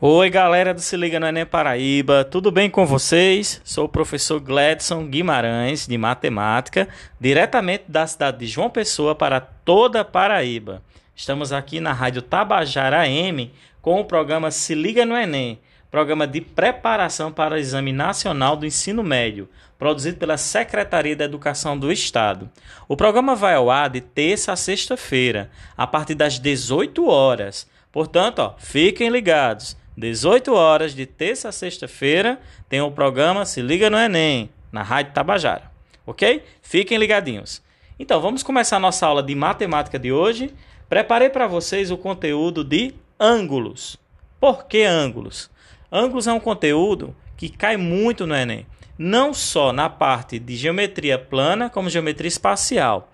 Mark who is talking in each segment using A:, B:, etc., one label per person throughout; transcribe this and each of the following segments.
A: Oi, galera do Se Liga no Enem Paraíba, tudo bem com vocês? Sou o professor Gladson Guimarães, de Matemática, diretamente da cidade de João Pessoa para toda Paraíba. Estamos aqui na Rádio Tabajara AM com o programa Se Liga no Enem, programa de preparação para o Exame Nacional do Ensino Médio, produzido pela Secretaria da Educação do Estado. O programa vai ao ar de terça a sexta-feira, a partir das 18 horas. Portanto, ó, fiquem ligados. 18 horas de terça a sexta-feira, tem o programa Se Liga no Enem, na Rádio Tabajara. Ok? Fiquem ligadinhos. Então, vamos começar nossa aula de matemática de hoje. Preparei para vocês o conteúdo de ângulos. Por que ângulos? Ângulos é um conteúdo que cai muito no Enem, não só na parte de geometria plana, como geometria espacial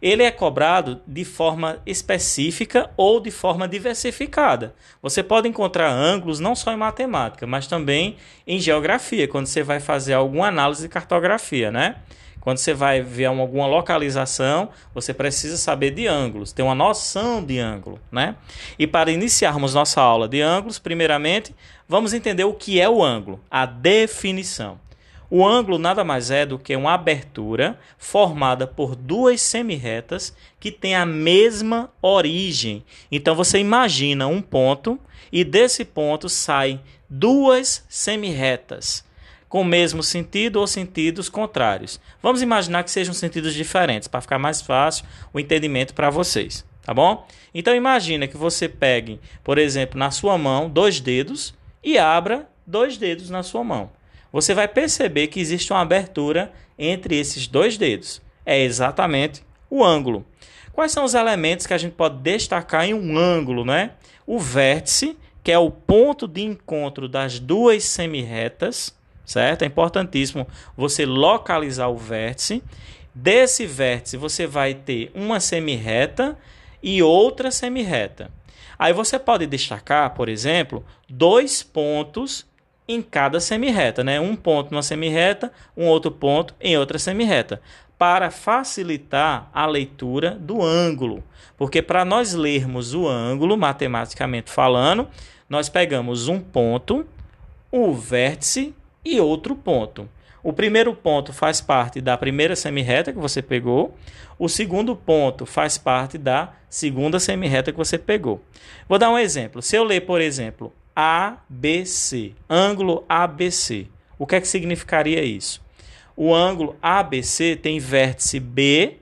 A: ele é cobrado de forma específica ou de forma diversificada. Você pode encontrar ângulos não só em matemática, mas também em geografia, quando você vai fazer alguma análise de cartografia, né? Quando você vai ver alguma localização, você precisa saber de ângulos, ter uma noção de ângulo, né? E para iniciarmos nossa aula de ângulos, primeiramente, vamos entender o que é o ângulo, a definição. O ângulo nada mais é do que uma abertura formada por duas semirretas que têm a mesma origem. Então você imagina um ponto e desse ponto saem duas semirretas com o mesmo sentido ou sentidos contrários. Vamos imaginar que sejam sentidos diferentes para ficar mais fácil o entendimento para vocês, tá bom? Então imagina que você pegue, por exemplo, na sua mão dois dedos e abra dois dedos na sua mão você vai perceber que existe uma abertura entre esses dois dedos. É exatamente o ângulo. Quais são os elementos que a gente pode destacar em um ângulo, né? O vértice, que é o ponto de encontro das duas semirretas, certo? É importantíssimo você localizar o vértice. Desse vértice você vai ter uma semirreta e outra semirreta. Aí você pode destacar, por exemplo, dois pontos em cada semirreta, né? Um ponto numa semirreta, um outro ponto em outra semirreta, para facilitar a leitura do ângulo. Porque para nós lermos o ângulo, matematicamente falando, nós pegamos um ponto, o vértice e outro ponto. O primeiro ponto faz parte da primeira semirreta que você pegou. O segundo ponto faz parte da segunda semirreta que você pegou. Vou dar um exemplo. Se eu ler, por exemplo, ABC, ângulo ABC. O que é que significaria isso? O ângulo ABC tem vértice B,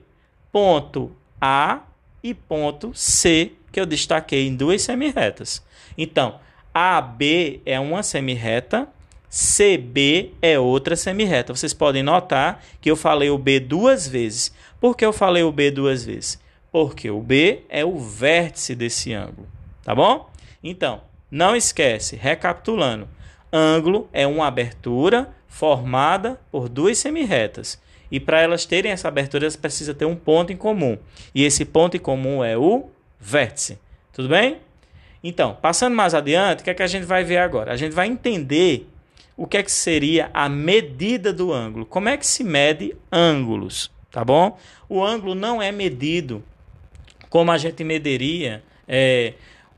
A: ponto A e ponto C, que eu destaquei em duas semirretas. Então, AB é uma semirreta, CB é outra semirreta. Vocês podem notar que eu falei o B duas vezes. Por que eu falei o B duas vezes? Porque o B é o vértice desse ângulo, tá bom? Então, não esquece, recapitulando, ângulo é uma abertura formada por duas semirretas. E para elas terem essa abertura, elas precisam ter um ponto em comum. E esse ponto em comum é o vértice. Tudo bem? Então, passando mais adiante, o que é que a gente vai ver agora? A gente vai entender o que é que seria a medida do ângulo. Como é que se mede ângulos, tá bom? O ângulo não é medido como a gente mediria é,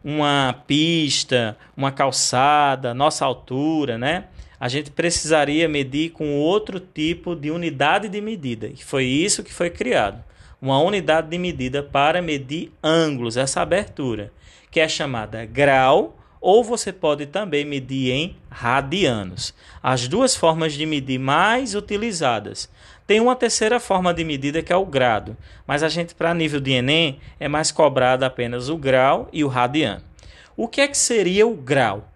A: uma pista, uma calçada, nossa altura, né? A gente precisaria medir com outro tipo de unidade de medida. E foi isso que foi criado. Uma unidade de medida para medir ângulos, essa abertura, que é chamada grau, ou você pode também medir em radianos. As duas formas de medir mais utilizadas tem uma terceira forma de medida que é o grado, mas a gente, para nível de Enem, é mais cobrado apenas o grau e o radiano. O que é que seria o grau?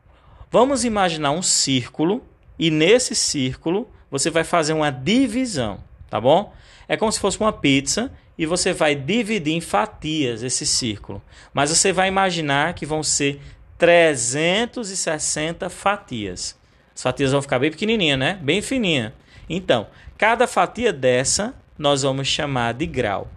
A: Vamos imaginar um círculo e nesse círculo você vai fazer uma divisão, tá bom? É como se fosse uma pizza e você vai dividir em fatias esse círculo. Mas você vai imaginar que vão ser 360 fatias. As fatias vão ficar bem pequenininha, né? Bem fininha. Então, cada fatia dessa nós vamos chamar de grau.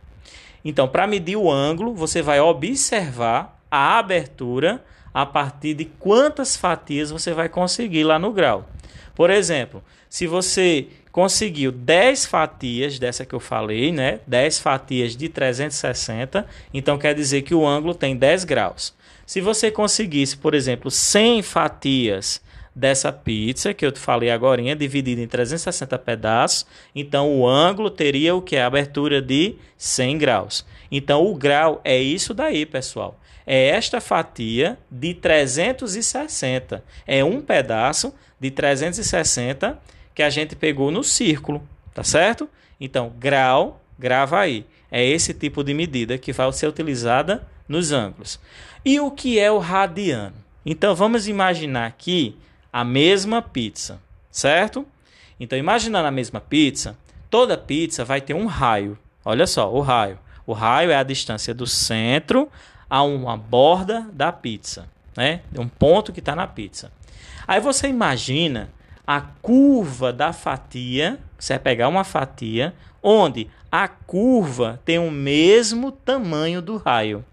A: Então, para medir o ângulo, você vai observar a abertura a partir de quantas fatias você vai conseguir lá no grau. Por exemplo, se você conseguiu 10 fatias dessa que eu falei, né? 10 fatias de 360, então quer dizer que o ângulo tem 10 graus. Se você conseguisse, por exemplo, 100 fatias dessa pizza que eu te falei agora, dividida em 360 pedaços, então o ângulo teria o que? A abertura de 100 graus. Então o grau é isso daí, pessoal. É esta fatia de 360. É um pedaço de 360 que a gente pegou no círculo, tá certo? Então, grau, grava aí. É esse tipo de medida que vai ser utilizada nos ângulos. E o que é o radiano? Então, vamos imaginar aqui a mesma pizza, certo? Então, imaginando a mesma pizza, toda pizza vai ter um raio. Olha só, o raio. O raio é a distância do centro a uma borda da pizza, né? Um ponto que está na pizza. Aí você imagina a curva da fatia, você vai pegar uma fatia onde a curva tem o mesmo tamanho do raio.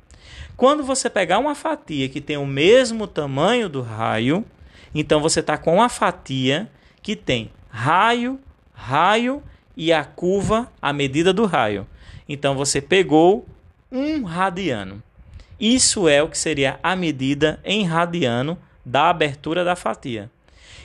A: Quando você pegar uma fatia que tem o mesmo tamanho do raio, então você está com uma fatia que tem raio, raio e a curva à medida do raio. Então você pegou um radiano. Isso é o que seria a medida em radiano da abertura da fatia.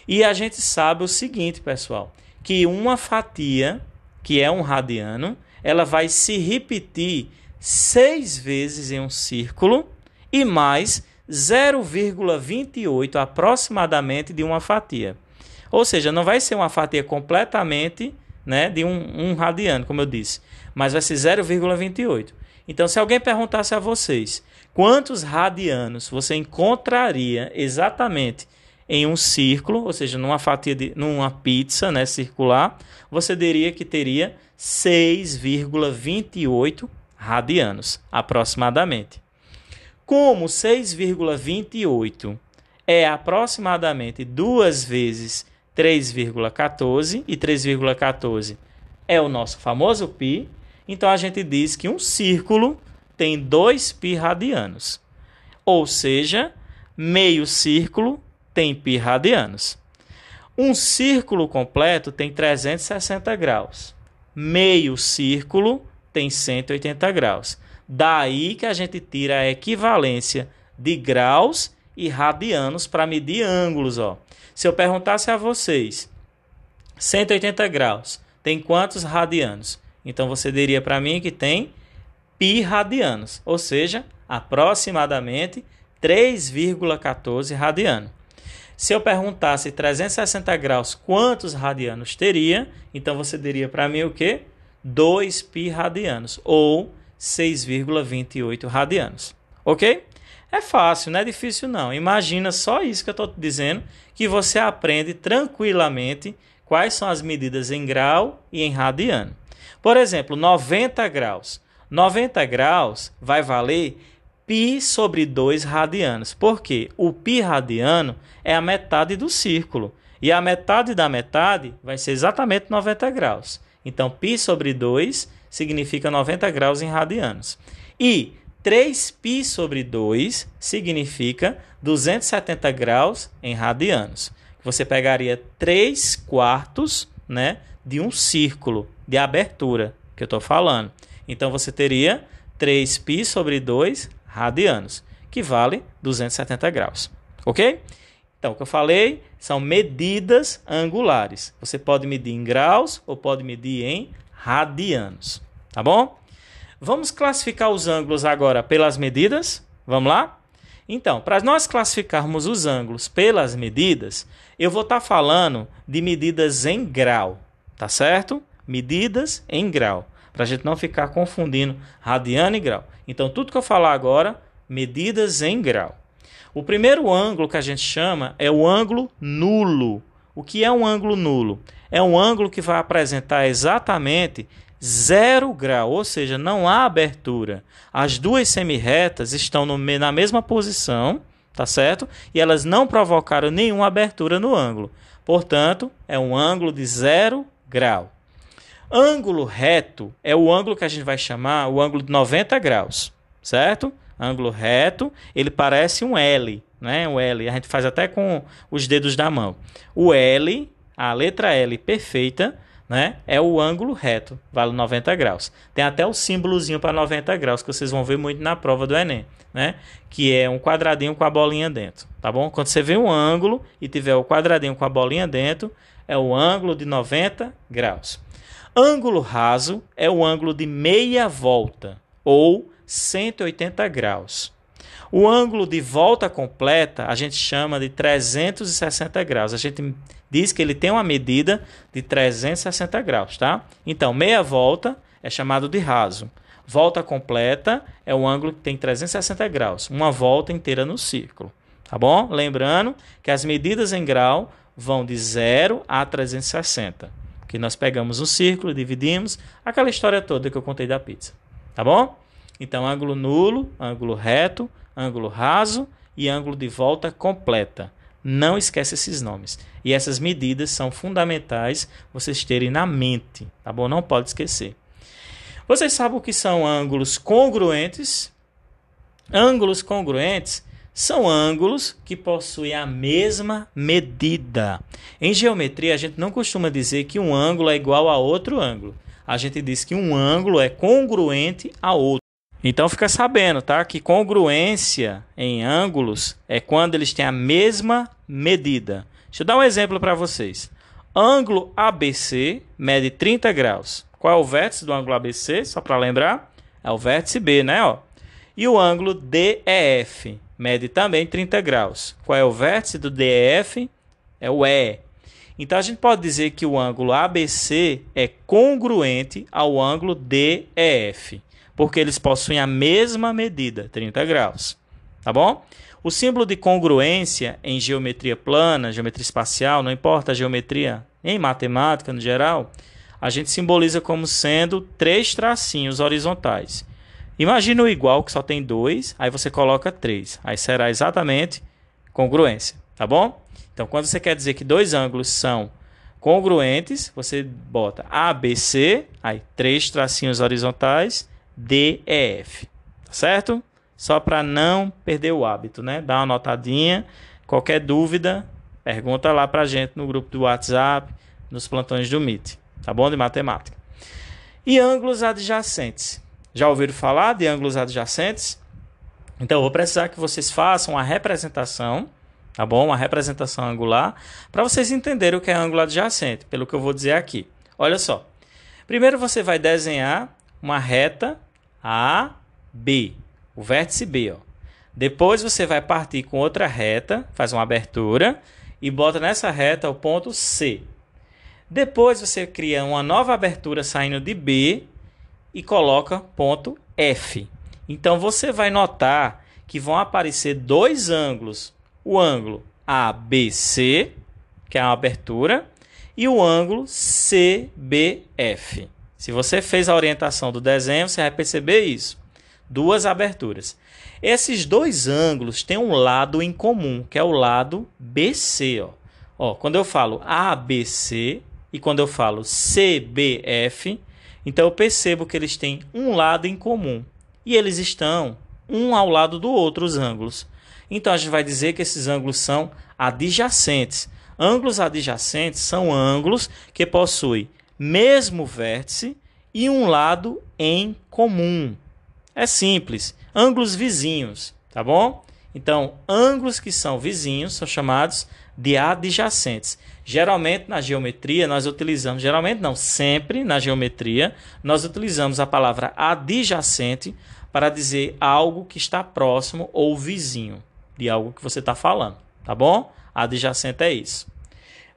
A: E a gente sabe o seguinte, pessoal, que uma fatia, que é um radiano, ela vai se repetir seis vezes em um círculo e mais 0,28 aproximadamente de uma fatia. Ou seja, não vai ser uma fatia completamente né, de um, um radiano, como eu disse, mas vai ser 0,28. Então, se alguém perguntasse a vocês quantos radianos você encontraria exatamente em um círculo, ou seja, numa fatia de numa pizza, né, circular, você diria que teria 6,28 radianos aproximadamente. Como 6,28 é aproximadamente duas vezes 3,14 e 3,14 é o nosso famoso pi, então a gente diz que um círculo tem 2 pi radianos. Ou seja, meio círculo tem pi radianos. Um círculo completo tem 360 graus. Meio círculo tem 180 graus. Daí que a gente tira a equivalência de graus e radianos para medir ângulos. Ó. Se eu perguntasse a vocês, 180 graus tem quantos radianos? Então você diria para mim que tem pi radianos, ou seja, aproximadamente 3,14 radiano. Se eu perguntasse 360 graus quantos radianos teria, então você diria para mim o que? 2 pi radianos, ou 6,28 radianos. Ok? É fácil, não é difícil não. Imagina só isso que eu estou dizendo, que você aprende tranquilamente quais são as medidas em grau e em radiano. Por exemplo, 90 graus. 90 graus vai valer π sobre 2 radianos. Por quê? O π radiano é a metade do círculo. E a metade da metade vai ser exatamente 90 graus. Então, π sobre 2 significa 90 graus em radianos. E 3π sobre 2 significa 270 graus em radianos. Você pegaria 3 quartos né, de um círculo de abertura que eu estou falando. Então você teria 3π sobre 2 radianos, que vale 270 graus. Ok? Então, o que eu falei são medidas angulares. Você pode medir em graus ou pode medir em radianos. Tá bom? Vamos classificar os ângulos agora pelas medidas? Vamos lá? Então, para nós classificarmos os ângulos pelas medidas, eu vou estar tá falando de medidas em grau, tá certo? Medidas em grau, para a gente não ficar confundindo radiano e grau. Então, tudo que eu falar agora, medidas em grau. O primeiro ângulo que a gente chama é o ângulo nulo. O que é um ângulo nulo? É um ângulo que vai apresentar exatamente zero grau, ou seja, não há abertura. As duas semirretas estão no, na mesma posição, tá certo? E elas não provocaram nenhuma abertura no ângulo. Portanto, é um ângulo de zero grau. Ângulo reto é o ângulo que a gente vai chamar o ângulo de 90 graus, certo? Ângulo reto, ele parece um L, né? O L, a gente faz até com os dedos da mão. O L a letra L perfeita, né? É o ângulo reto, vale 90 graus. Tem até o símbolozinho para 90 graus que vocês vão ver muito na prova do ENEM, né? Que é um quadradinho com a bolinha dentro, tá bom? Quando você vê um ângulo e tiver o quadradinho com a bolinha dentro, é o ângulo de 90 graus. Ângulo raso é o ângulo de meia volta ou 180 graus. O ângulo de volta completa a gente chama de 360 graus. A gente diz que ele tem uma medida de 360 graus, tá? Então, meia volta é chamado de raso. Volta completa é o ângulo que tem 360 graus, uma volta inteira no círculo, tá bom? Lembrando que as medidas em grau vão de 0 a 360, que nós pegamos um círculo, dividimos, aquela história toda que eu contei da pizza, tá bom? Então, ângulo nulo, ângulo reto, ângulo raso e ângulo de volta completa. Não esquece esses nomes. E essas medidas são fundamentais vocês terem na mente, tá bom? Não pode esquecer. Vocês sabem o que são ângulos congruentes? Ângulos congruentes são ângulos que possuem a mesma medida. Em geometria, a gente não costuma dizer que um ângulo é igual a outro ângulo. A gente diz que um ângulo é congruente a outro. Então fica sabendo, tá? Que congruência em ângulos é quando eles têm a mesma medida. Deixa eu dar um exemplo para vocês. Ângulo ABC mede 30 graus. Qual é o vértice do ângulo ABC? Só para lembrar, é o vértice B, né? Ó. E o ângulo DEF mede também 30 graus. Qual é o vértice do DEF? É o E. Então a gente pode dizer que o ângulo ABC é congruente ao ângulo DEF porque eles possuem a mesma medida, 30 graus. Tá bom? O símbolo de congruência em geometria plana, geometria espacial, não importa a geometria, em matemática no geral, a gente simboliza como sendo três tracinhos horizontais. Imagina o igual que só tem dois, aí você coloca três. Aí será exatamente congruência, tá bom? Então, quando você quer dizer que dois ângulos são congruentes, você bota ABC, aí três tracinhos horizontais DEF, tá certo? Só para não perder o hábito, né? Dá uma notadinha. Qualquer dúvida, pergunta lá para a gente no grupo do WhatsApp, nos plantões do MIT, tá bom? De matemática. E ângulos adjacentes. Já ouviram falar de ângulos adjacentes? Então, eu vou precisar que vocês façam uma representação, tá bom? Uma representação angular, para vocês entenderem o que é ângulo adjacente, pelo que eu vou dizer aqui. Olha só. Primeiro você vai desenhar uma reta a, B, o vértice B. Ó. Depois você vai partir com outra reta, faz uma abertura e bota nessa reta o ponto C. Depois você cria uma nova abertura saindo de B e coloca ponto F. Então você vai notar que vão aparecer dois ângulos: o ângulo ABC, que é uma abertura, e o ângulo CBF. Se você fez a orientação do desenho, você vai perceber isso. Duas aberturas. Esses dois ângulos têm um lado em comum, que é o lado BC. Ó. Ó, quando eu falo ABC e quando eu falo CBF, então eu percebo que eles têm um lado em comum. E eles estão um ao lado do outro, os ângulos. Então a gente vai dizer que esses ângulos são adjacentes. Ângulos adjacentes são ângulos que possuem mesmo vértice e um lado em comum. É simples, ângulos vizinhos, tá bom? Então, ângulos que são vizinhos são chamados de adjacentes. Geralmente na geometria nós utilizamos, geralmente não, sempre na geometria, nós utilizamos a palavra adjacente para dizer algo que está próximo ou vizinho de algo que você está falando, tá bom? Adjacente é isso.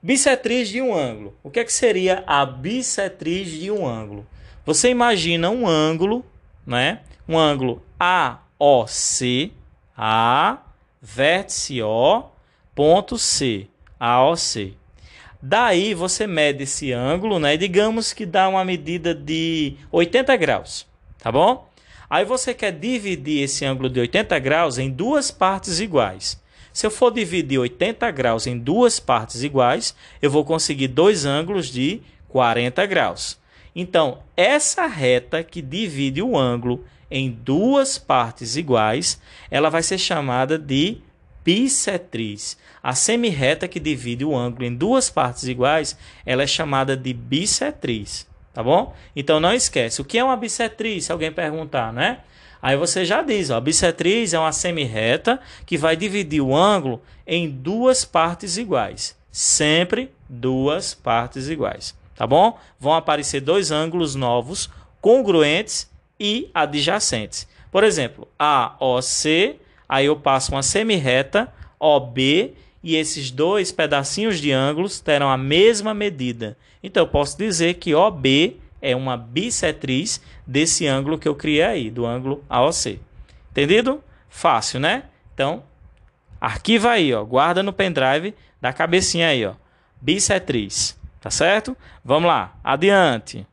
A: Bissetriz de um ângulo. O que, é que seria a bissetriz de um ângulo? Você imagina um ângulo, né? Um ângulo AOC, A, vértice O, ponto C, AOC. Daí você mede esse ângulo, né? Digamos que dá uma medida de 80 graus, tá bom? Aí você quer dividir esse ângulo de 80 graus em duas partes iguais. Se eu for dividir 80 graus em duas partes iguais, eu vou conseguir dois ângulos de 40 graus. Então, essa reta que divide o ângulo em duas partes iguais, ela vai ser chamada de bissetriz. A semirreta que divide o ângulo em duas partes iguais, ela é chamada de bissetriz, tá bom? Então não esquece, o que é uma bissetriz, se alguém perguntar, né? Aí você já diz, ó, a bissetriz é uma semirreta que vai dividir o ângulo em duas partes iguais. Sempre duas partes iguais, tá bom? Vão aparecer dois ângulos novos, congruentes e adjacentes. Por exemplo, AOC, aí eu passo uma semirreta, OB, e esses dois pedacinhos de ângulos terão a mesma medida. Então eu posso dizer que OB é uma bissetriz desse ângulo que eu criei aí, do ângulo AOC. Entendido? Fácil, né? Então, arquiva aí, ó, guarda no pendrive da cabecinha aí, ó. Bissetriz, tá certo? Vamos lá, adiante.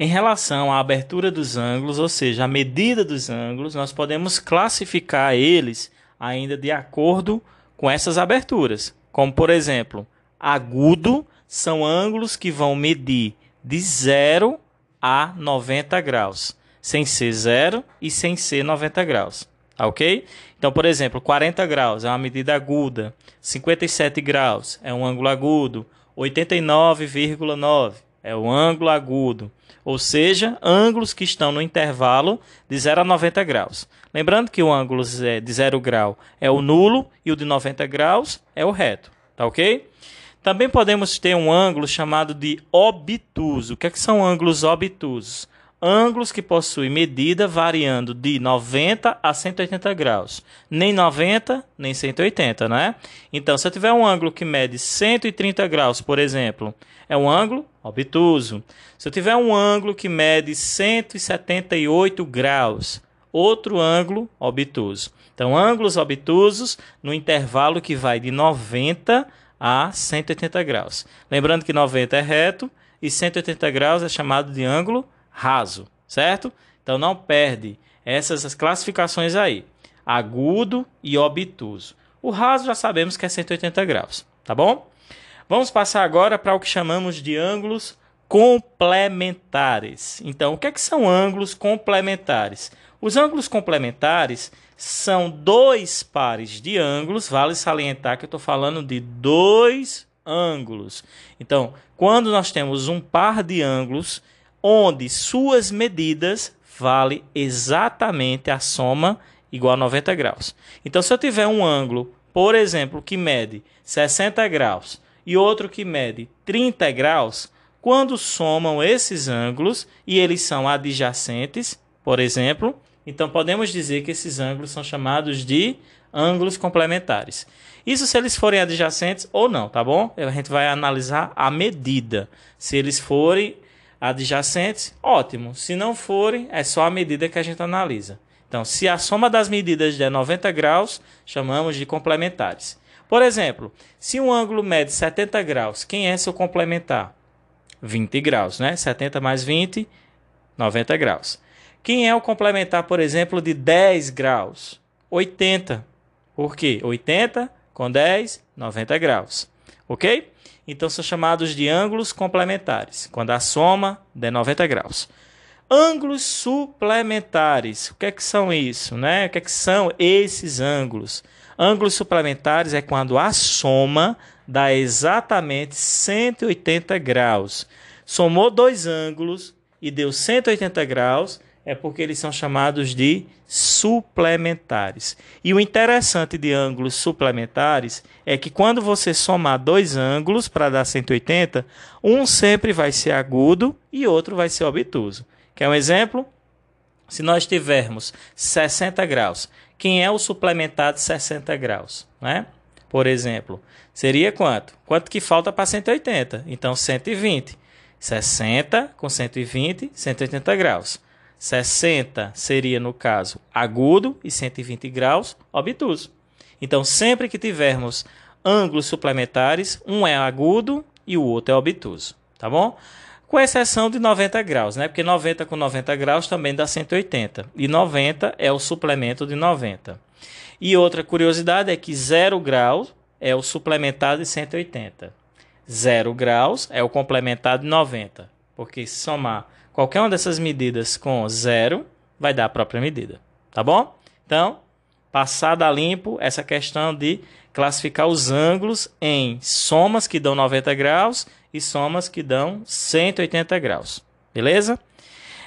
A: Em relação à abertura dos ângulos, ou seja, a medida dos ângulos, nós podemos classificar eles ainda de acordo com essas aberturas. Como, por exemplo, agudo são ângulos que vão medir de 0 a 90 graus, sem ser 0 e sem ser 90 graus. Tá ok? Então, por exemplo, 40 graus é uma medida aguda, 57 graus é um ângulo agudo, 89,9 é o ângulo agudo, ou seja, ângulos que estão no intervalo de 0 a 90 graus. Lembrando que o ângulo de 0 grau é o nulo e o de 90 graus é o reto, tá ok? Também podemos ter um ângulo chamado de obtuso. O que, é que são ângulos obtusos? Ângulos que possuem medida variando de 90 a 180 graus. Nem 90, nem 180, né? Então, se eu tiver um ângulo que mede 130 graus, por exemplo, é um ângulo obtuso. Se eu tiver um ângulo que mede 178 graus, outro ângulo obtuso. Então, ângulos obtusos no intervalo que vai de 90 a 180 graus. Lembrando que 90 é reto e 180 graus é chamado de ângulo raso, certo? Então não perde essas classificações aí, agudo e obtuso. O raso já sabemos que é 180 graus, tá bom? Vamos passar agora para o que chamamos de ângulos complementares. Então, o que, é que são ângulos complementares? Os ângulos complementares são dois pares de ângulos, vale salientar que eu estou falando de dois ângulos. Então, quando nós temos um par de ângulos onde suas medidas vale exatamente a soma igual a 90 graus. Então, se eu tiver um ângulo, por exemplo, que mede 60 graus e outro que mede 30 graus, quando somam esses ângulos e eles são adjacentes, por exemplo, então podemos dizer que esses ângulos são chamados de ângulos complementares. Isso se eles forem adjacentes ou não, tá bom? A gente vai analisar a medida. Se eles forem adjacentes, ótimo. Se não forem, é só a medida que a gente analisa. Então, se a soma das medidas der 90 graus, chamamos de complementares. Por exemplo, se um ângulo mede 70 graus, quem é seu complementar? 20 graus, né? 70 mais 20, 90 graus. Quem é o complementar, por exemplo, de 10 graus? 80. Por quê? 80 com 10, 90 graus. Ok? Então são chamados de ângulos complementares, quando a soma der 90 graus. Ângulos suplementares. O que é que são isso? Né? O que é que são esses ângulos? Ângulos suplementares é quando a soma dá exatamente 180 graus. Somou dois ângulos e deu 180 graus, é porque eles são chamados de suplementares. E o interessante de ângulos suplementares é que quando você somar dois ângulos para dar 180, um sempre vai ser agudo e outro vai ser obtuso. Quer um exemplo? Se nós tivermos 60 graus, quem é o suplementar de 60 graus? Né? Por exemplo, seria quanto? Quanto que falta para 180? Então, 120. 60 com 120, 180 graus. 60 seria, no caso, agudo e 120 graus, obtuso. Então, sempre que tivermos ângulos suplementares, um é agudo e o outro é obtuso, tá bom? Com exceção de 90 graus, né? Porque 90 com 90 graus também dá 180. E 90 é o suplemento de 90. E outra curiosidade é que 0 graus é o suplementar de 180. 0 graus é o complementar de 90. Porque se somar Qualquer uma dessas medidas com zero vai dar a própria medida, tá bom? Então, passada a limpo essa questão de classificar os ângulos em somas que dão 90 graus e somas que dão 180 graus. Beleza?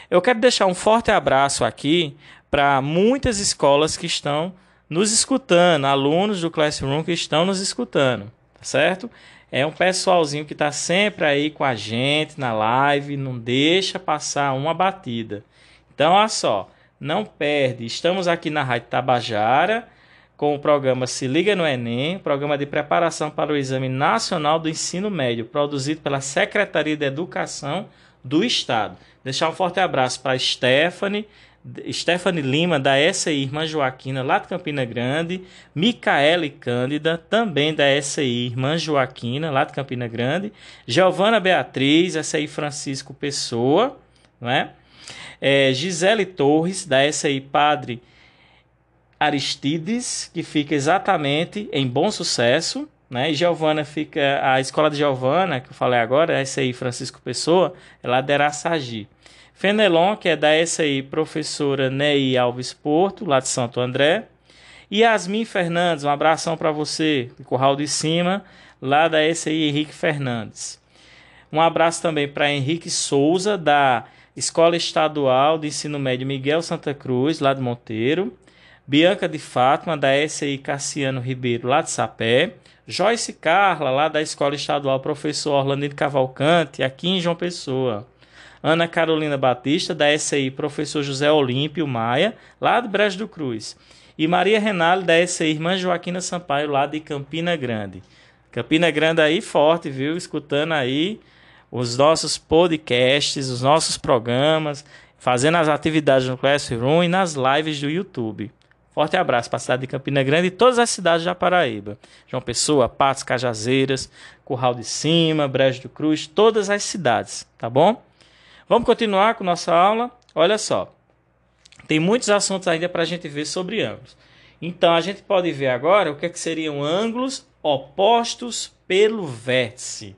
A: Eu quero deixar um forte abraço aqui para muitas escolas que estão nos escutando, alunos do Classroom que estão nos escutando, tá certo? É um pessoalzinho que está sempre aí com a gente na live, não deixa passar uma batida. Então, olha só, não perde. Estamos aqui na Rádio Tabajara com o programa Se Liga no Enem, programa de preparação para o Exame Nacional do Ensino Médio, produzido pela Secretaria de Educação do Estado. Deixar um forte abraço para Stephanie, Stephanie Lima, da SI Irmã Joaquina, lá de Campina Grande, Micaele Cândida, também da SI Irmã Joaquina, lá de Campina Grande, Giovana Beatriz, SI Francisco Pessoa, não é? Gisele Torres, da SI Padre Aristides, que fica exatamente em Bom Sucesso, né? E Giovana fica, a escola de Giovana, que eu falei agora, essa aí Francisco Pessoa, é de Araçagi. Fenelon, que é da SAI professora Ney Alves Porto, lá de Santo André. Yasmin Fernandes, um abração para você, de Curral de Cima, lá da SAI Henrique Fernandes. Um abraço também para Henrique Souza, da Escola Estadual de Ensino Médio Miguel Santa Cruz, lá de Monteiro. Bianca de Fátima, da SAI Cassiano Ribeiro, lá de Sapé. Joyce Carla, lá da Escola Estadual Professor Orlando Cavalcante, aqui em João Pessoa. Ana Carolina Batista, da SAI Professor José Olímpio Maia, lá de Brejo do Cruz. E Maria Renale, da SAI Irmã Joaquina Sampaio, lá de Campina Grande. Campina Grande aí forte, viu? Escutando aí os nossos podcasts, os nossos programas, fazendo as atividades no Classroom e nas lives do YouTube. Forte abraço para a cidade de Campina Grande e todas as cidades da Paraíba. João Pessoa, Patos, Cajazeiras, Curral de Cima, Brejo do Cruz, todas as cidades, tá bom? Vamos continuar com nossa aula. Olha só, tem muitos assuntos ainda para a gente ver sobre ângulos. Então, a gente pode ver agora o que, é que seriam ângulos opostos pelo vértice.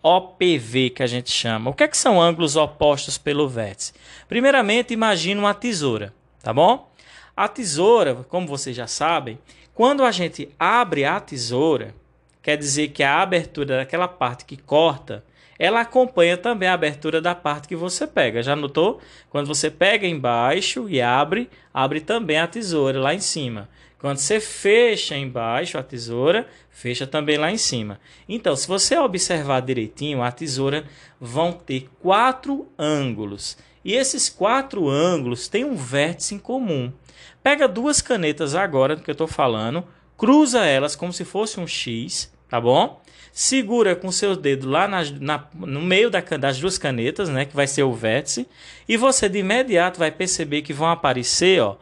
A: OPV que a gente chama. O que, é que são ângulos opostos pelo vértice? Primeiramente, imagine uma tesoura, tá bom? A tesoura, como vocês já sabem, quando a gente abre a tesoura, quer dizer que a abertura daquela parte que corta, ela acompanha também a abertura da parte que você pega. Já notou? Quando você pega embaixo e abre, abre também a tesoura lá em cima. Quando você fecha embaixo a tesoura, fecha também lá em cima. Então, se você observar direitinho, a tesoura vão ter quatro ângulos. E esses quatro ângulos têm um vértice em comum. Pega duas canetas agora do que eu estou falando, cruza elas como se fosse um X, tá bom? Segura com seu dedo lá na, na, no meio da, das duas canetas, né, que vai ser o vértice, e você de imediato vai perceber que vão aparecer, ó,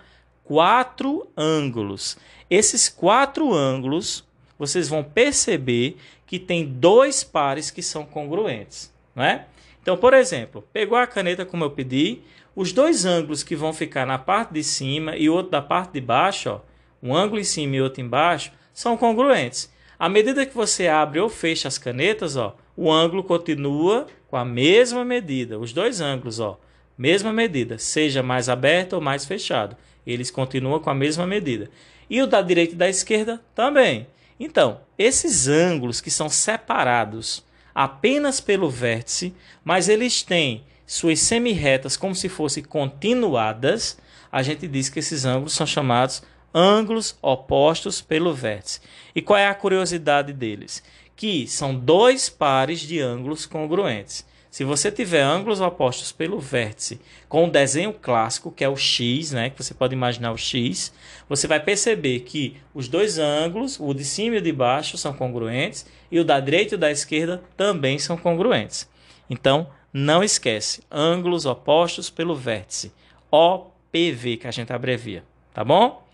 A: quatro ângulos. Esses quatro ângulos, vocês vão perceber que tem dois pares que são congruentes, não é? Então, por exemplo, pegou a caneta como eu pedi, os dois ângulos que vão ficar na parte de cima e outro da parte de baixo, ó, um ângulo em cima e outro embaixo, são congruentes. À medida que você abre ou fecha as canetas, ó, o ângulo continua com a mesma medida. Os dois ângulos, ó, mesma medida, seja mais aberto ou mais fechado. Eles continuam com a mesma medida. E o da direita e da esquerda também. Então, esses ângulos que são separados apenas pelo vértice, mas eles têm suas semirretas como se fossem continuadas, a gente diz que esses ângulos são chamados ângulos opostos pelo vértice. E qual é a curiosidade deles? Que são dois pares de ângulos congruentes. Se você tiver ângulos opostos pelo vértice com o desenho clássico, que é o X, né, que você pode imaginar o X, você vai perceber que os dois ângulos, o de cima e o de baixo, são congruentes e o da direita e o da esquerda também são congruentes. Então, não esquece, ângulos opostos pelo vértice. OPV, que a gente abrevia. Tá bom?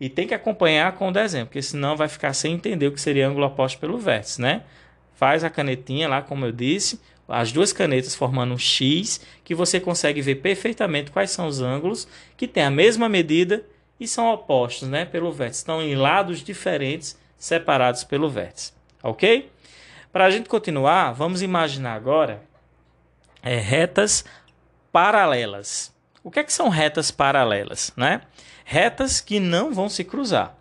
A: E tem que acompanhar com o desenho, porque senão vai ficar sem entender o que seria ângulo oposto pelo vértice, né? Faz a canetinha lá, como eu disse, as duas canetas formando um X, que você consegue ver perfeitamente quais são os ângulos que têm a mesma medida e são opostos, né, pelo vértice. Estão em lados diferentes, separados pelo vértice. Ok? Para a gente continuar, vamos imaginar agora é, retas paralelas. O que, é que são retas paralelas? Né? Retas que não vão se cruzar,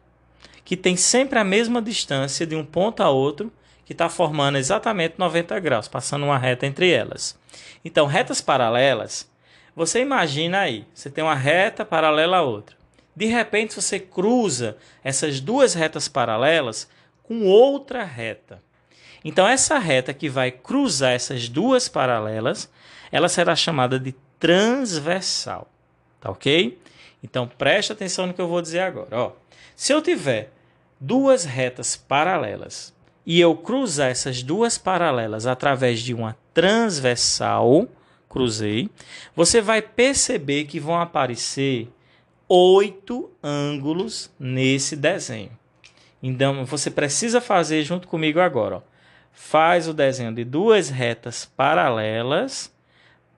A: que tem sempre a mesma distância de um ponto a outro, que está formando exatamente 90 graus, passando uma reta entre elas. Então, retas paralelas, você imagina aí, você tem uma reta paralela a outra. De repente, você cruza essas duas retas paralelas com outra reta. Então, essa reta que vai cruzar essas duas paralelas, ela será chamada de transversal. Tá ok? Então, preste atenção no que eu vou dizer agora. Ó, se eu tiver duas retas paralelas e eu cruzar essas duas paralelas através de uma transversal, cruzei, você vai perceber que vão aparecer oito ângulos nesse desenho. Então você precisa fazer junto comigo agora. Ó. Faz o desenho de duas retas paralelas,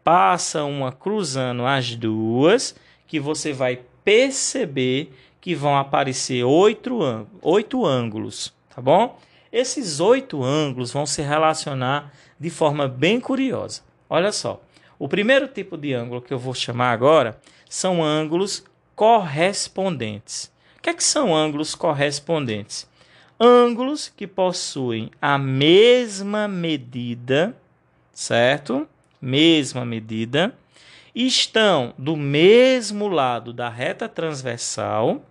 A: passa uma cruzando as duas, que você vai perceber que vão aparecer oito, oito ângulos, tá bom? Esses oito ângulos vão se relacionar de forma bem curiosa. Olha só, o primeiro tipo de ângulo que eu vou chamar agora são ângulos correspondentes. O que, é que são ângulos correspondentes? Ângulos que possuem a mesma medida, certo? Mesma medida, estão do mesmo lado da reta transversal,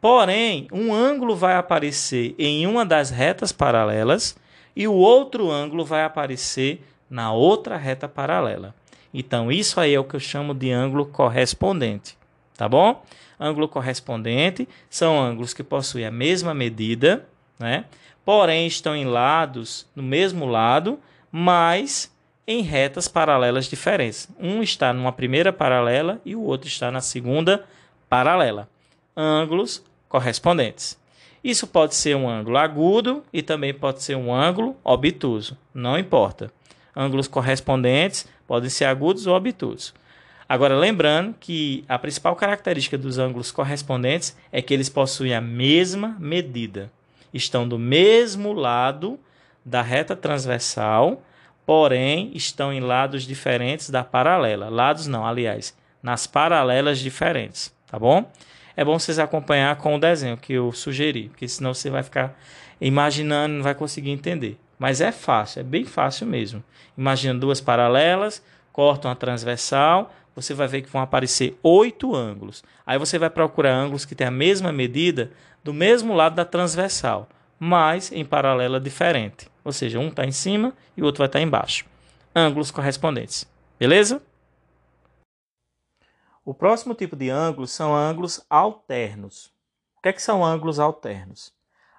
A: porém, um ângulo vai aparecer em uma das retas paralelas e o outro ângulo vai aparecer na outra reta paralela. Então, isso aí é o que eu chamo de ângulo correspondente tá bom? Ângulo correspondente são ângulos que possuem a mesma medida, né? Porém estão em lados, no mesmo lado, mas em retas paralelas diferentes. Um está numa primeira paralela e o outro está na segunda paralela. Ângulos correspondentes. Isso pode ser um ângulo agudo e também pode ser um ângulo obtuso, não importa. Ângulos correspondentes podem ser agudos ou obtusos. Agora, lembrando que a principal característica dos ângulos correspondentes é que eles possuem a mesma medida. Estão do mesmo lado da reta transversal, porém estão em lados diferentes da paralela. Lados não, aliás, nas paralelas diferentes, tá bom? É bom vocês acompanhar com o desenho que eu sugeri, porque senão você vai ficar imaginando, não vai conseguir entender. Mas é fácil, é bem fácil mesmo. Imagina duas paralelas, cortam a transversal, você vai ver que vão aparecer oito ângulos. Aí você vai procurar ângulos que têm a mesma medida do mesmo lado da transversal, mas em paralela diferente. Ou seja, um está em cima e o outro vai estar tá embaixo. Ângulos correspondentes. Beleza? O próximo tipo de ângulos são ângulos alternos. O que, é que são ângulos alternos?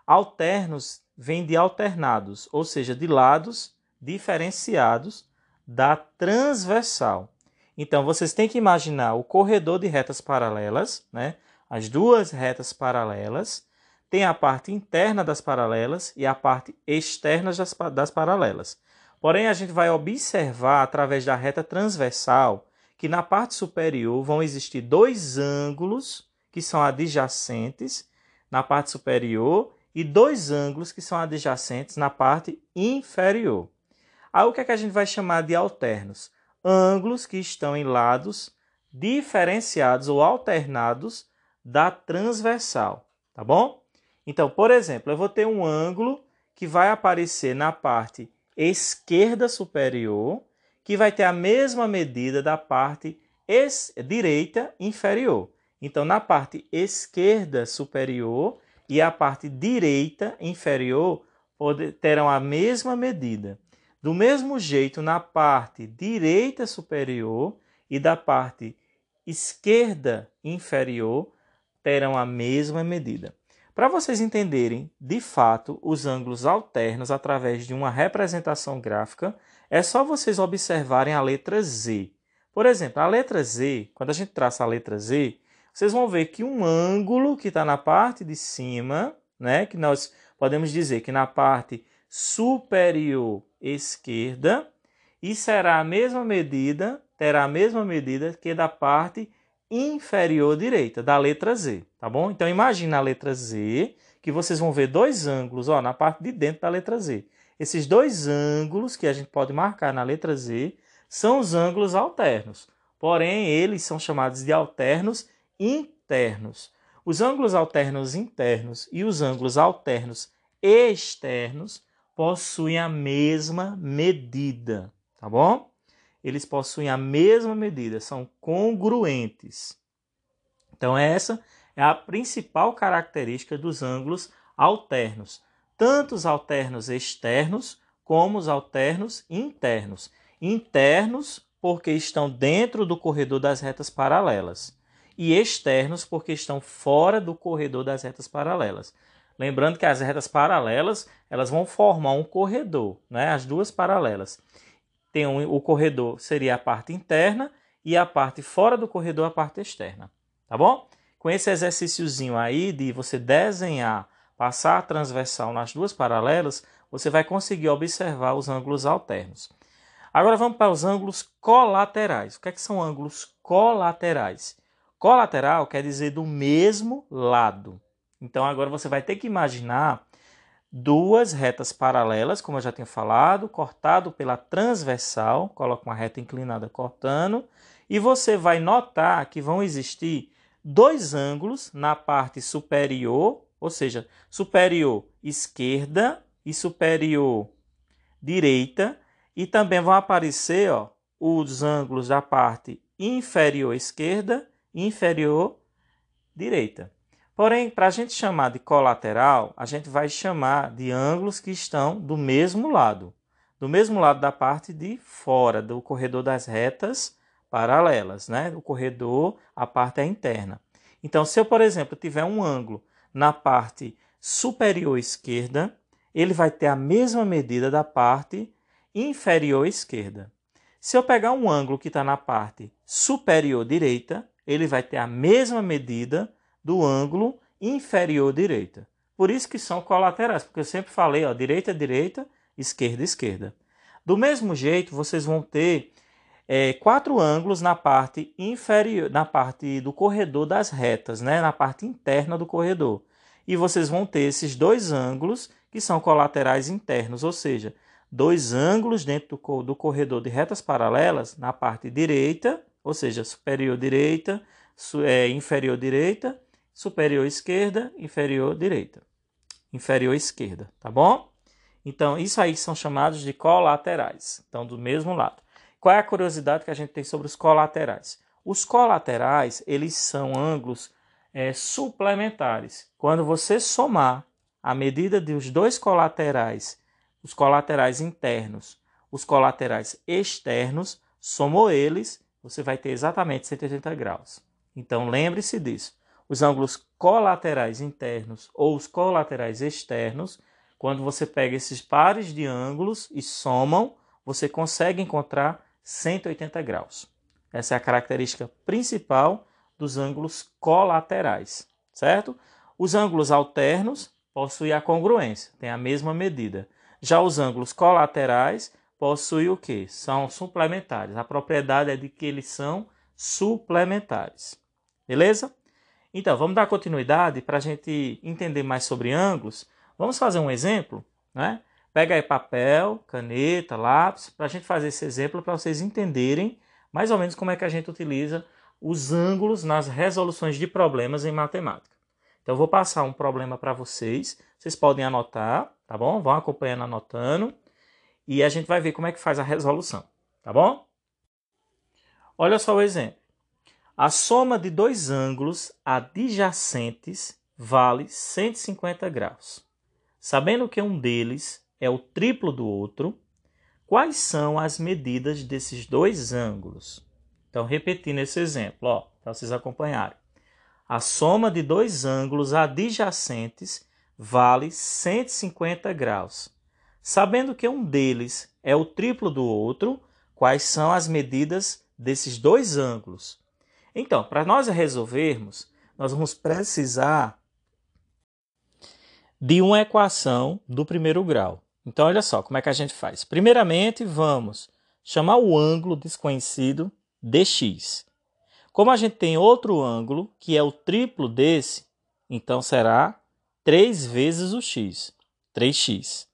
A: Alternos vêm de alternados, ou seja, de lados diferenciados da transversal. Então, vocês têm que imaginar o corredor de retas paralelas, né? as duas retas paralelas, tem a parte interna das paralelas e a parte externa das, das paralelas. Porém, a gente vai observar através da reta transversal que na parte superior vão existir dois ângulos que são adjacentes na parte superior e dois ângulos que são adjacentes na parte inferior. Aí o que, é que a gente vai chamar de alternos? ângulos que estão em lados diferenciados ou alternados da transversal, tá bom? Então, por exemplo, eu vou ter um ângulo que vai aparecer na parte esquerda superior, que vai ter a mesma medida da parte direita inferior. Então, na parte esquerda superior e a parte direita inferior terão a mesma medida. Do mesmo jeito, na parte direita superior e da parte esquerda inferior terão a mesma medida. Para vocês entenderem de fato os ângulos alternos através de uma representação gráfica, é só vocês observarem a letra Z. Por exemplo, a letra Z, quando a gente traça a letra Z, vocês vão ver que um ângulo que está na parte de cima, né, que nós podemos dizer que na parte superior esquerda e será a mesma medida, terá a mesma medida que da parte inferior direita, da letra Z, tá bom? Então imagine a letra Z, que vocês vão ver dois ângulos, ó, na parte de dentro da letra Z. Esses dois ângulos que a gente pode marcar na letra Z são os ângulos alternos. Porém, eles são chamados de alternos internos. Os ângulos alternos internos e os ângulos alternos externos possuem a mesma medida, tá bom? Eles possuem a mesma medida, são congruentes. Então essa é a principal característica dos ângulos alternos, tanto os alternos externos como os alternos internos. Internos porque estão dentro do corredor das retas paralelas e externos porque estão fora do corredor das retas paralelas. Lembrando que as retas paralelas elas vão formar um corredor, né? As duas paralelas. Tem um, o corredor seria a parte interna e a parte fora do corredor a parte externa, tá bom? Com esse exercíciozinho aí de você desenhar, passar a transversal nas duas paralelas, você vai conseguir observar os ângulos alternos. Agora vamos para os ângulos colaterais. O que, é que são ângulos colaterais? Colateral quer dizer do mesmo lado. Então agora você vai ter que imaginar duas retas paralelas, como eu já tinha falado, cortado pela transversal, coloca uma reta inclinada cortando, e você vai notar que vão existir dois ângulos na parte superior, ou seja, superior esquerda e superior direita, e também vão aparecer ó, os ângulos da parte inferior esquerda inferior direita. Porém, para a gente chamar de colateral, a gente vai chamar de ângulos que estão do mesmo lado, do mesmo lado da parte de fora do corredor das retas paralelas, né? O corredor, a parte é interna. Então, se eu, por exemplo, tiver um ângulo na parte superior esquerda, ele vai ter a mesma medida da parte inferior esquerda. Se eu pegar um ângulo que está na parte superior direita, ele vai ter a mesma medida do ângulo inferior direita. Por isso que são colaterais, porque eu sempre falei, ó, direita, direita, esquerda, esquerda. Do mesmo jeito, vocês vão ter é, quatro ângulos na parte inferior, na parte do corredor das retas, né? na parte interna do corredor. E vocês vão ter esses dois ângulos que são colaterais internos, ou seja, dois ângulos dentro do, do corredor de retas paralelas na parte direita ou seja, superior direita, é, inferior direita, superior esquerda, inferior direita. Inferior esquerda, tá bom? Então, isso aí são chamados de colaterais, então do mesmo lado. Qual é a curiosidade que a gente tem sobre os colaterais? Os colaterais, eles são ângulos é, suplementares. Quando você somar a medida dos dois colaterais, os colaterais internos, os colaterais externos, somou eles, você vai ter exatamente 180 graus. Então lembre-se disso. Os ângulos colaterais internos ou os colaterais externos, quando você pega esses pares de ângulos e somam, você consegue encontrar 180 graus. Essa é a característica principal dos ângulos colaterais, certo? Os ângulos alternos possuem a congruência, tem a mesma medida. Já os ângulos colaterais possui o que? São suplementares. A propriedade é de que eles são suplementares. Beleza? Então, vamos dar continuidade para a gente entender mais sobre ângulos. Vamos fazer um exemplo, né? Pega aí papel, caneta, lápis, para a gente fazer esse exemplo para vocês entenderem mais ou menos como é que a gente utiliza os ângulos nas resoluções de problemas em matemática. Então, eu vou passar um problema para vocês. Vocês podem anotar, tá bom? Vão acompanhando anotando e a gente vai ver como é que faz a resolução, tá bom? Olha só o exemplo. A soma de dois ângulos adjacentes vale 150 graus. Sabendo que um deles é o triplo do outro, quais são as medidas desses dois ângulos? Então, repetindo esse exemplo, para vocês acompanharem. A soma de dois ângulos adjacentes vale 150 graus. Sabendo que um deles é o triplo do outro, quais são as medidas desses dois ângulos? Então, para nós resolvermos, nós vamos precisar de uma equação do primeiro grau. Então, olha só como é que a gente faz. Primeiramente, vamos chamar o ângulo desconhecido dx. Como a gente tem outro ângulo, que é o triplo desse, então será 3 vezes o x, 3x.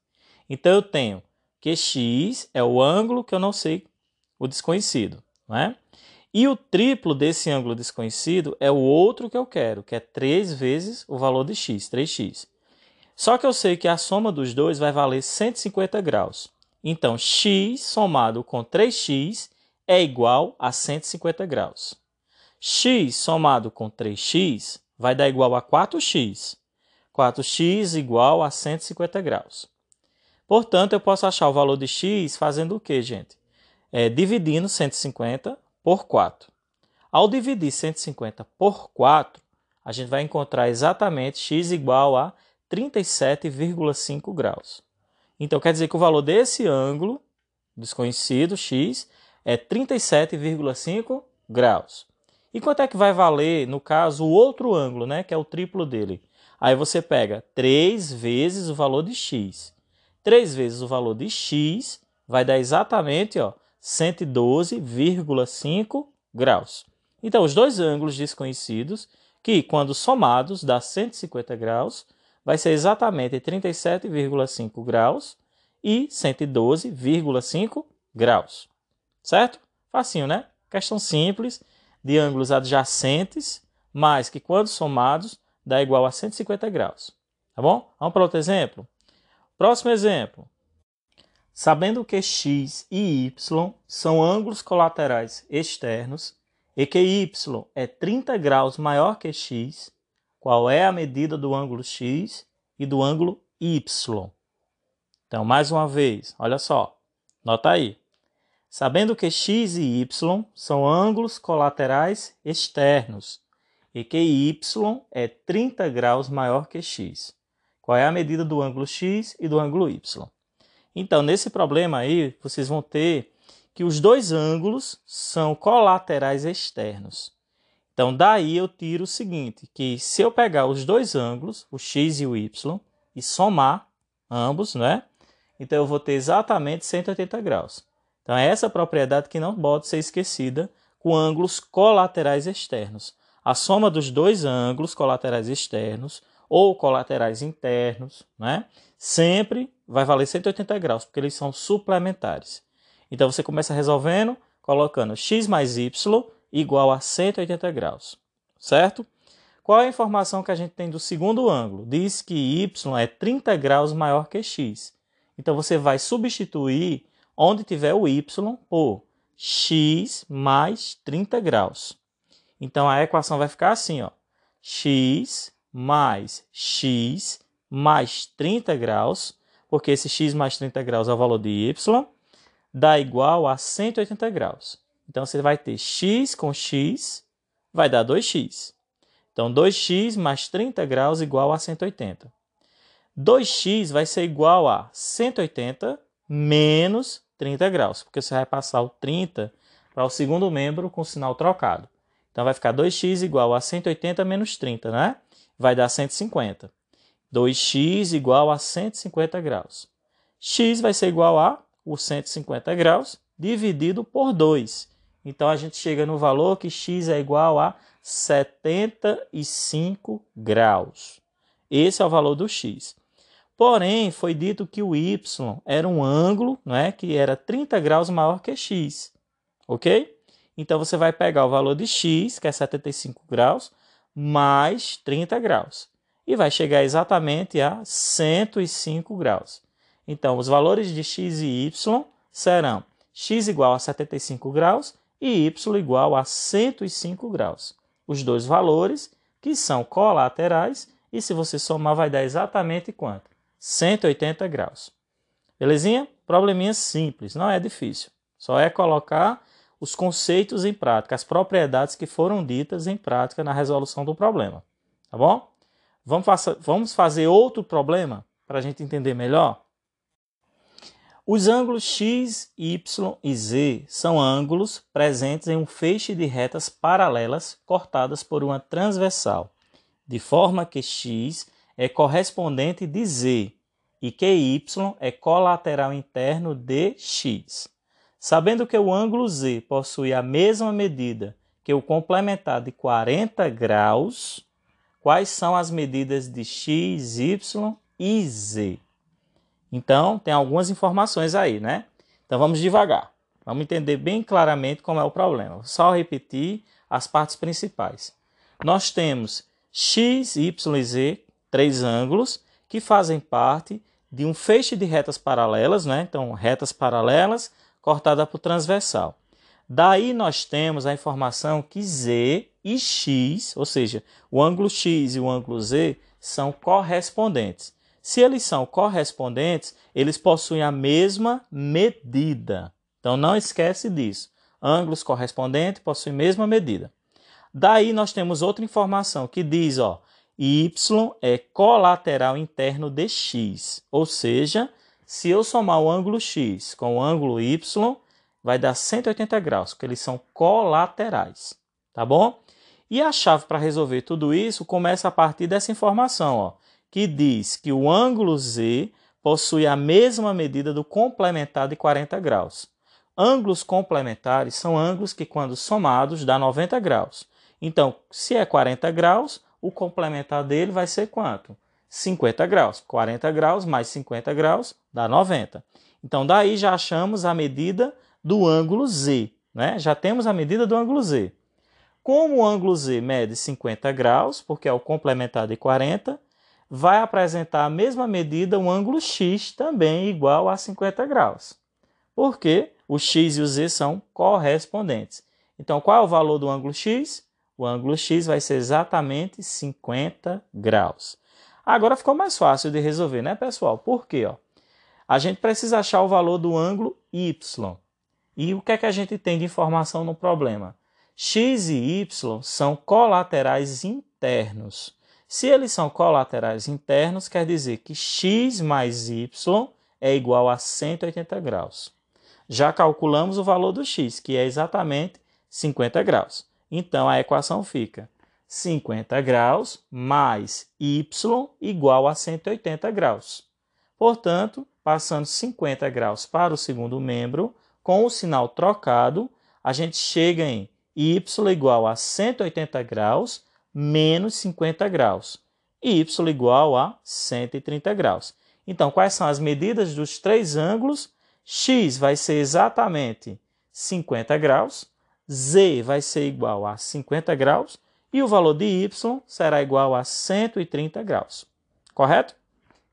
A: Então eu tenho que x é o ângulo que eu não sei, o desconhecido, não é? E o triplo desse ângulo desconhecido é o outro que eu quero, que é 3 vezes o valor de x, 3x. Só que eu sei que a soma dos dois vai valer 150 graus. Então, x somado com 3x é igual a 150 graus. x somado com 3x vai dar igual a 4x. 4x igual a 150 graus. Portanto, eu posso achar o valor de x fazendo o que, gente? É, dividindo 150 por 4. Ao dividir 150 por 4, a gente vai encontrar exatamente x igual a 37,5 graus. Então, quer dizer que o valor desse ângulo desconhecido, x, é 37,5 graus. E quanto é que vai valer, no caso, o outro ângulo, né, que é o triplo dele? Aí você pega 3 vezes o valor de x. 3 vezes o valor de x vai dar exatamente ó, 112,5 graus. Então, os dois ângulos desconhecidos, que quando somados dá 150 graus, vai ser exatamente 37,5 graus e 112,5 graus. Certo? Facinho, né? Questão simples de ângulos adjacentes, mas que quando somados dá igual a 150 graus. Tá bom? Vamos para outro exemplo? Próximo exemplo. Sabendo que x e y são ângulos colaterais externos e que y é 30 graus maior que x, qual é a medida do ângulo x e do ângulo y. Então, mais uma vez, olha só, nota aí. Sabendo que x e y são ângulos colaterais externos e que y é 30 graus maior que x. Qual é a medida do ângulo x e do ângulo y? Então, nesse problema aí, vocês vão ter que os dois ângulos são colaterais externos. Então, daí eu tiro o seguinte, que se eu pegar os dois ângulos, o x e o y, e somar ambos, né? Então, eu vou ter exatamente 180 graus. Então, é essa propriedade que não pode ser esquecida com ângulos colaterais externos. A soma dos dois ângulos colaterais externos ou colaterais internos, né? Sempre vai valer 180 graus, porque eles são suplementares. Então, você começa resolvendo, colocando x mais y igual a 180 graus, certo? Qual a informação que a gente tem do segundo ângulo? Diz que y é 30 graus maior que x. Então você vai substituir onde tiver o y por x mais 30 graus. Então a equação vai ficar assim, ó. x mais x mais 30 graus, porque esse x mais 30 graus é o valor de y, dá igual a 180 graus. Então você vai ter x com x vai dar 2x. Então 2x mais 30 graus igual a 180. 2x vai ser igual a 180 menos 30 graus, porque você vai passar o 30 para o segundo membro com o sinal trocado. Então vai ficar 2x igual a 180 menos 30, né? Vai dar 150. 2x igual a 150 graus. x vai ser igual a o 150 graus dividido por 2. Então a gente chega no valor que x é igual a 75 graus. Esse é o valor do x. Porém, foi dito que o y era um ângulo né, que era 30 graus maior que x. Ok? Então você vai pegar o valor de x, que é 75 graus, mais 30 graus. E vai chegar exatamente a 105 graus. Então, os valores de x e y serão x igual a 75 graus e y igual a 105 graus. Os dois valores que são colaterais e se você somar vai dar exatamente quanto? 180 graus. Belezinha? Probleminha simples, não é difícil. Só é colocar os conceitos em prática, as propriedades que foram ditas em prática na resolução do problema. Tá bom? Vamos, vamos fazer outro problema para a gente entender melhor? Os ângulos x, y e z são ângulos presentes em um feixe de retas paralelas cortadas por uma transversal, de forma que x é correspondente de z e que y é colateral interno de x. Sabendo que o ângulo z possui a mesma medida que o complementar de 40 graus, quais são as medidas de x, y e z? Então, tem algumas informações aí, né? Então, vamos devagar. Vamos entender bem claramente como é o problema. Só repetir as partes principais. Nós temos x, y e z, três ângulos, que fazem parte de um feixe de retas paralelas, né? então retas paralelas cortada por transversal. Daí nós temos a informação que z e x, ou seja, o ângulo x e o ângulo z, são correspondentes. Se eles são correspondentes, eles possuem a mesma medida. Então não esquece disso. Ângulos correspondentes possuem a mesma medida. Daí nós temos outra informação que diz, ó, y é colateral interno de x. Ou seja, se eu somar o ângulo x com o ângulo y, vai dar 180 graus, porque eles são colaterais, tá bom? E a chave para resolver tudo isso começa a partir dessa informação, ó, que diz que o ângulo z possui a mesma medida do complementar de 40 graus. Ângulos complementares são ângulos que, quando somados, dá 90 graus. Então, se é 40 graus, o complementar dele vai ser quanto? 50 graus. 40 graus mais 50 graus dá 90. Então, daí já achamos a medida do ângulo Z. Né? Já temos a medida do ângulo Z. Como o ângulo Z mede 50 graus, porque é o complementar de 40, vai apresentar a mesma medida o ângulo X também igual a 50 graus. Porque o X e o Z são correspondentes. Então, qual é o valor do ângulo X? o ângulo x vai ser exatamente 50 graus. Agora ficou mais fácil de resolver, né, pessoal? Por quê? Ó? A gente precisa achar o valor do ângulo y. E o que é que a gente tem de informação no problema? X e y são colaterais internos. Se eles são colaterais internos, quer dizer que x mais y é igual a 180 graus. Já calculamos o valor do x, que é exatamente 50 graus. Então a equação fica 50 graus mais y igual a 180 graus. Portanto, passando 50 graus para o segundo membro, com o sinal trocado, a gente chega em y igual a 180 graus menos 50 graus. E y igual a 130 graus. Então, quais são as medidas dos três ângulos? x vai ser exatamente 50 graus, z vai ser igual a 50 graus e o valor de y será igual a 130 graus. Correto?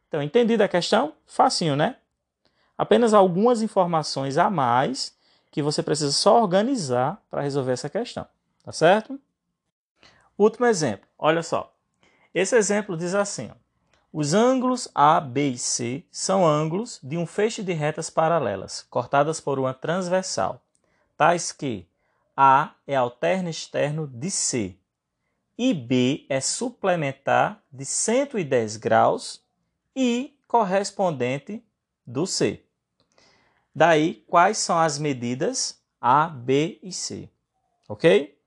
A: Então, entendida a questão? Facinho, né? Apenas algumas informações a mais que você precisa só organizar para resolver essa questão. Tá certo? Último exemplo. Olha só. Esse exemplo diz assim: ó, os ângulos A, B e C são ângulos de um feixe de retas paralelas, cortadas por uma transversal, tais que a é alterno externo de C e B é suplementar de 110 graus e correspondente do C. Daí, quais são as medidas A, B e C? Ok?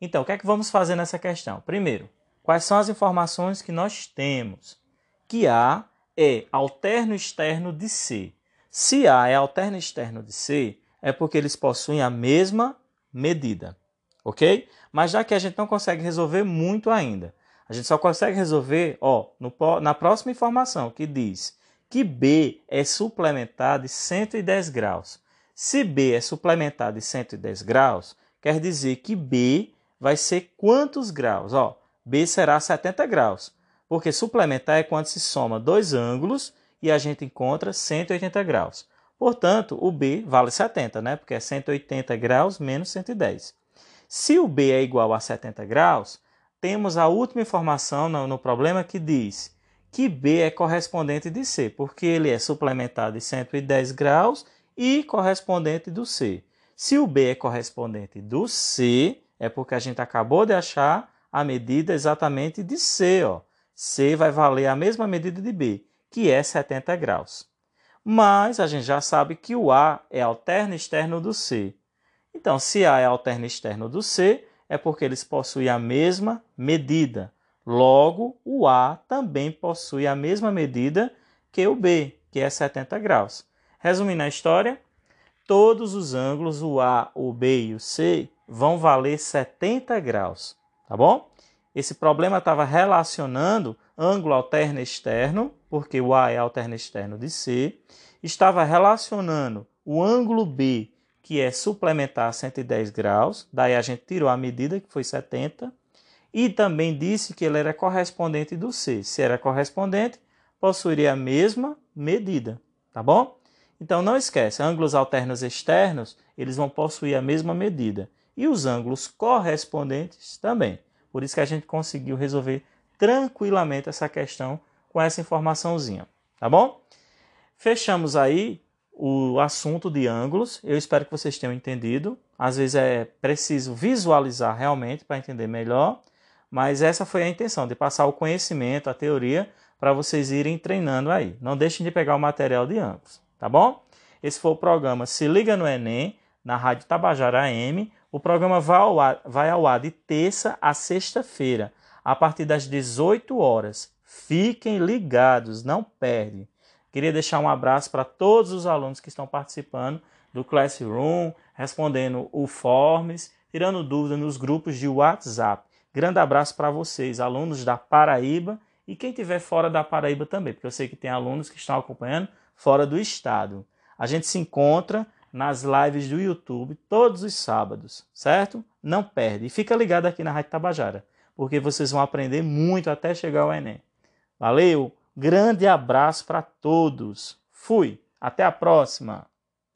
A: Então, o que é que vamos fazer nessa questão? Primeiro, quais são as informações que nós temos? Que A é alterno externo de C. Se A é alterno externo de C, é porque eles possuem a mesma medida, ok? Mas já que a gente não consegue resolver muito ainda, a gente só consegue resolver ó, no, na próxima informação que diz que B é suplementar de 110 graus. Se B é suplementar de 110 graus, quer dizer que B vai ser quantos graus? Ó, B será 70 graus, porque suplementar é quando se soma dois ângulos e a gente encontra 180 graus. Portanto, o B vale 70, né? porque é 180 graus menos 110. Se o B é igual a 70 graus, temos a última informação no, no problema que diz que B é correspondente de C, porque ele é suplementado de 110 graus e correspondente do C. Se o B é correspondente do C, é porque a gente acabou de achar a medida exatamente de C. Ó. C vai valer a mesma medida de B, que é 70 graus mas a gente já sabe que o A é alterno externo do C. Então, se A é alterno externo do C, é porque eles possuem a mesma medida. Logo, o A também possui a mesma medida que o B, que é 70 graus. Resumindo a história, todos os ângulos, o A, o B e o C, vão valer 70 graus, tá bom? Esse problema estava relacionando ângulo alterno externo, porque o A é alterno externo de C, estava relacionando o ângulo B, que é suplementar 110 graus, daí a gente tirou a medida, que foi 70, e também disse que ele era correspondente do C. Se era correspondente, possuiria a mesma medida, tá bom? Então não esquece, ângulos alternos externos, eles vão possuir a mesma medida. E os ângulos correspondentes também. Por isso que a gente conseguiu resolver tranquilamente essa questão com essa informaçãozinha, tá bom? Fechamos aí o assunto de ângulos. Eu espero que vocês tenham entendido. Às vezes é preciso visualizar realmente para entender melhor, mas essa foi a intenção de passar o conhecimento, a teoria, para vocês irem treinando aí. Não deixem de pegar o material de ângulos, tá bom? Esse foi o programa Se Liga no Enem, na Rádio Tabajara AM. O programa vai ao ar, vai ao ar de terça a sexta-feira, a partir das 18 horas. Fiquem ligados, não perde. Queria deixar um abraço para todos os alunos que estão participando do Classroom, respondendo o Forms, tirando dúvidas nos grupos de WhatsApp. Grande abraço para vocês, alunos da Paraíba e quem estiver fora da Paraíba também, porque eu sei que tem alunos que estão acompanhando fora do estado. A gente se encontra nas lives do YouTube todos os sábados, certo? Não perde. E fica ligado aqui na Rádio Tabajara, porque vocês vão aprender muito até chegar ao Enem. Valeu! Grande abraço para todos. Fui. Até a próxima.